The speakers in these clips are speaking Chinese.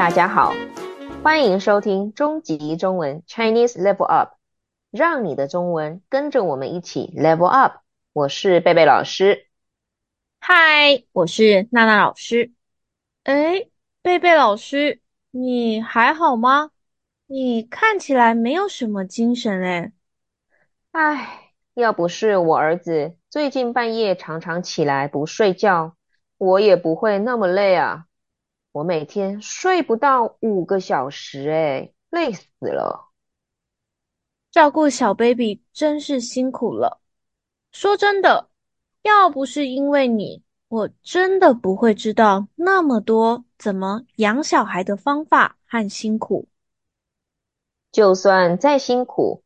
大家好，欢迎收听终极中文 Chinese Level Up，让你的中文跟着我们一起 Level Up。我是贝贝老师，嗨，我是娜娜老师。哎，贝贝老师，你还好吗？你看起来没有什么精神哎。唉，要不是我儿子最近半夜常常起来不睡觉，我也不会那么累啊。我每天睡不到五个小时，哎，累死了。照顾小 baby 真是辛苦了。说真的，要不是因为你，我真的不会知道那么多怎么养小孩的方法和辛苦。就算再辛苦，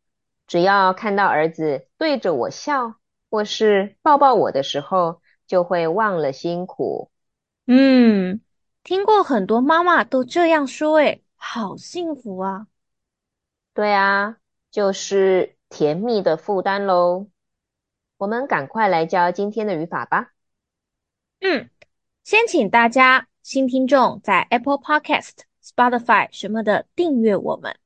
只要看到儿子对着我笑，或是抱抱我的时候，就会忘了辛苦。嗯。听过很多妈妈都这样说，诶，好幸福啊！对啊，就是甜蜜的负担喽。我们赶快来教今天的语法吧。嗯，先请大家新听众在 Apple Podcast、Spotify 什么的订阅我们，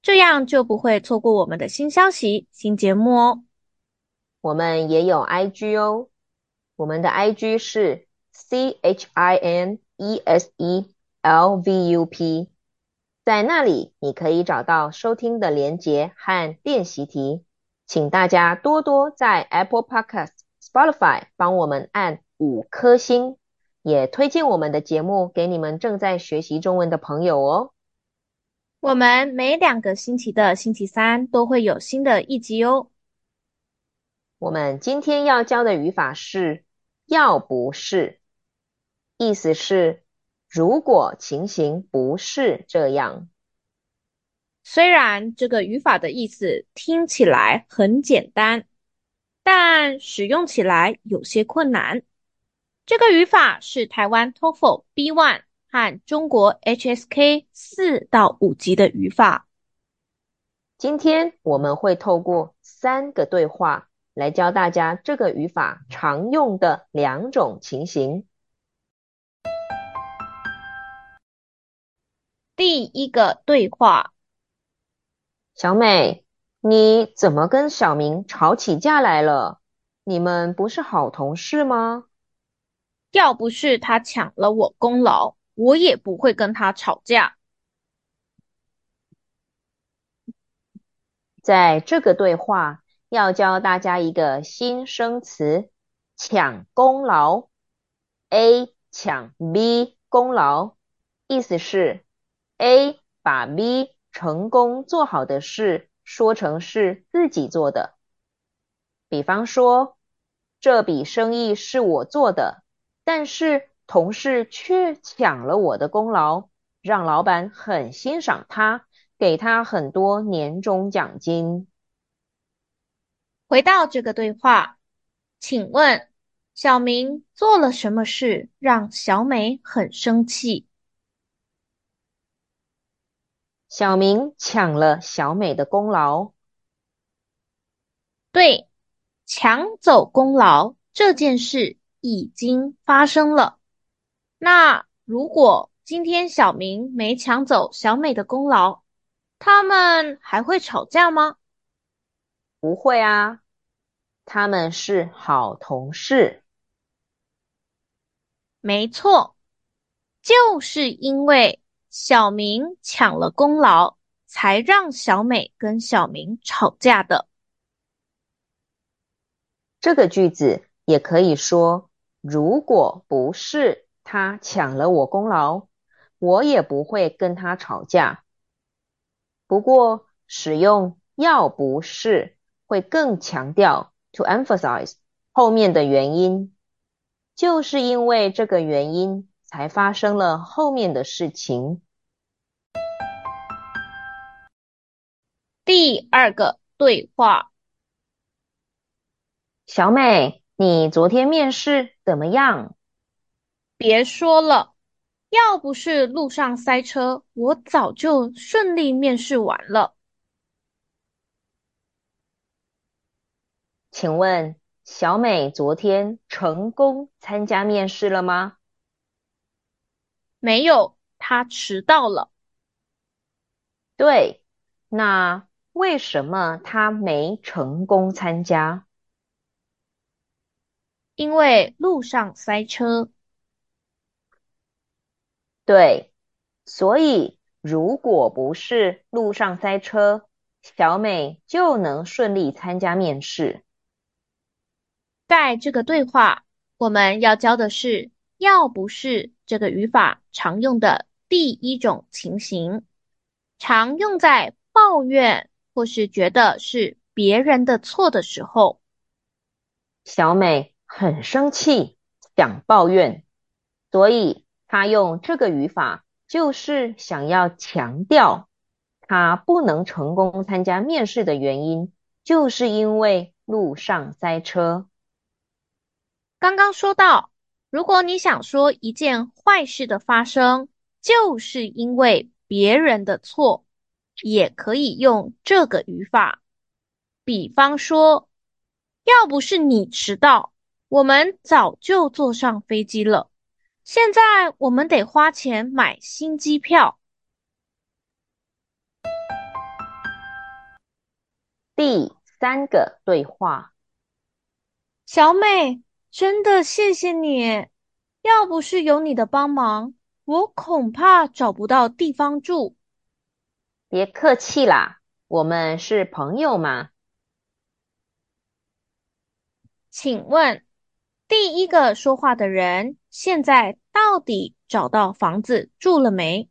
这样就不会错过我们的新消息、新节目哦。我们也有 IG 哦，我们的 IG 是 C H I N。E S E L V U P，在那里你可以找到收听的连结和练习题，请大家多多在 Apple Podcast、Spotify 帮我们按五颗星，也推荐我们的节目给你们正在学习中文的朋友哦。我们每两个星期的星期三都会有新的一集哦。我们今天要教的语法是“要不是”。意思是，如果情形不是这样。虽然这个语法的意思听起来很简单，但使用起来有些困难。这个语法是台湾 TOEFL B One 和中国 HSK 四到五级的语法。今天我们会透过三个对话来教大家这个语法常用的两种情形。第一个对话：小美，你怎么跟小明吵起架来了？你们不是好同事吗？要不是他抢了我功劳，我也不会跟他吵架。在这个对话，要教大家一个新生词：抢功劳。A 抢 B 功劳，意思是。A 把 B 成功做好的事说成是自己做的，比方说，这笔生意是我做的，但是同事却抢了我的功劳，让老板很欣赏他，给他很多年终奖金。回到这个对话，请问小明做了什么事让小美很生气？小明抢了小美的功劳。对，抢走功劳这件事已经发生了。那如果今天小明没抢走小美的功劳，他们还会吵架吗？不会啊，他们是好同事。没错，就是因为。小明抢了功劳，才让小美跟小明吵架的。这个句子也可以说，如果不是他抢了我功劳，我也不会跟他吵架。不过，使用要不是会更强调 to emphasize 后面的原因，就是因为这个原因才发生了后面的事情。第二个对话：小美，你昨天面试怎么样？别说了，要不是路上塞车，我早就顺利面试完了。请问小美昨天成功参加面试了吗？没有。她迟到了。对，那为什么他没成功参加？因为路上塞车。对，所以如果不是路上塞车，小美就能顺利参加面试。在这个对话，我们要教的是“要不是”这个语法常用的第一种情形，常用在抱怨或是觉得是别人的错的时候。小美很生气，想抱怨，所以她用这个语法，就是想要强调她不能成功参加面试的原因，就是因为路上塞车。刚刚说到，如果你想说一件坏事的发生，就是因为别人的错，也可以用这个语法。比方说，要不是你迟到，我们早就坐上飞机了。现在我们得花钱买新机票。第三个对话，小美。真的谢谢你，要不是有你的帮忙，我恐怕找不到地方住。别客气啦，我们是朋友嘛。请问，第一个说话的人现在到底找到房子住了没？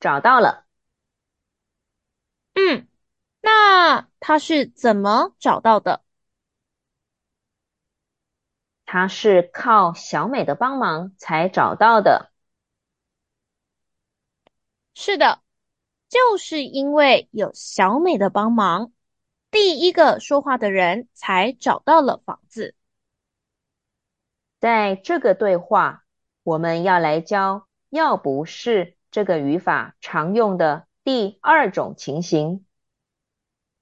找到了。嗯，那他是怎么找到的？他是靠小美的帮忙才找到的。是的，就是因为有小美的帮忙，第一个说话的人才找到了房子。在这个对话，我们要来教“要不是”这个语法常用的第二种情形。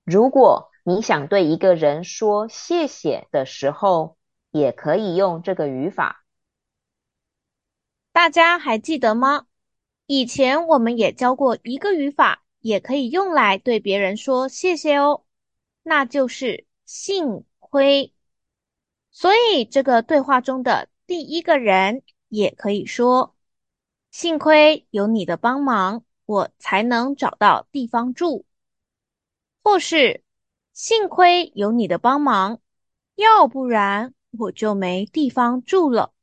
如果你想对一个人说谢谢的时候，也可以用这个语法，大家还记得吗？以前我们也教过一个语法，也可以用来对别人说谢谢哦，那就是幸亏。所以这个对话中的第一个人也可以说：幸亏有你的帮忙，我才能找到地方住。或是幸亏有你的帮忙，要不然。我就没地方住了。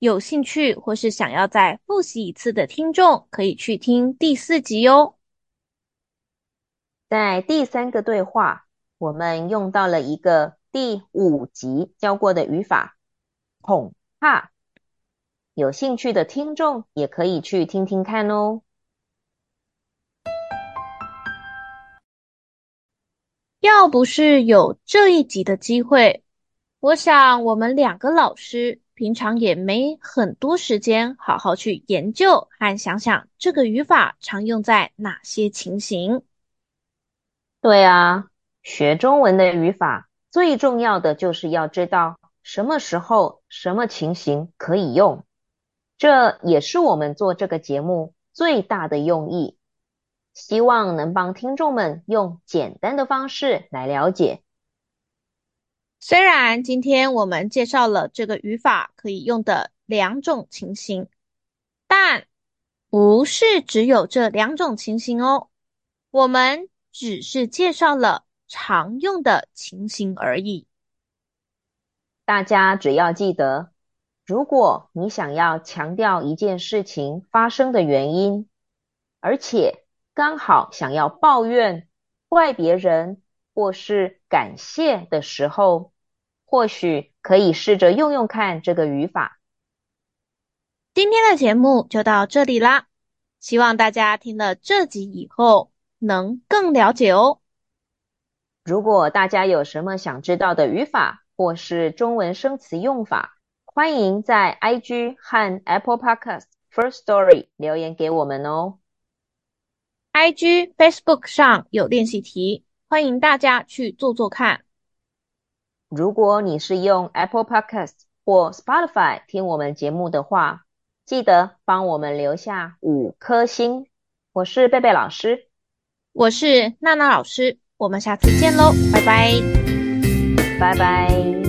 有兴趣或是想要再复习一次的听众，可以去听第四集哦。在第三个对话，我们用到了一个第五集教过的语法“恐怕”。有兴趣的听众也可以去听听看哦。要不是有这一集的机会。我想，我们两个老师平常也没很多时间好好去研究和想想这个语法常用在哪些情形。对啊，学中文的语法最重要的就是要知道什么时候、什么情形可以用。这也是我们做这个节目最大的用意，希望能帮听众们用简单的方式来了解。虽然今天我们介绍了这个语法可以用的两种情形，但不是只有这两种情形哦。我们只是介绍了常用的情形而已。大家只要记得，如果你想要强调一件事情发生的原因，而且刚好想要抱怨、怪别人，或是感谢的时候，或许可以试着用用看这个语法。今天的节目就到这里啦，希望大家听了这集以后能更了解哦。如果大家有什么想知道的语法或是中文生词用法，欢迎在 IG 和 Apple Podcast First Story 留言给我们哦。IG、Facebook 上有练习题。欢迎大家去做做看。如果你是用 Apple Podcast 或 Spotify 听我们节目的话，记得帮我们留下五颗星。我是贝贝老师，我是娜娜老师，我们下次见喽，拜拜，拜拜。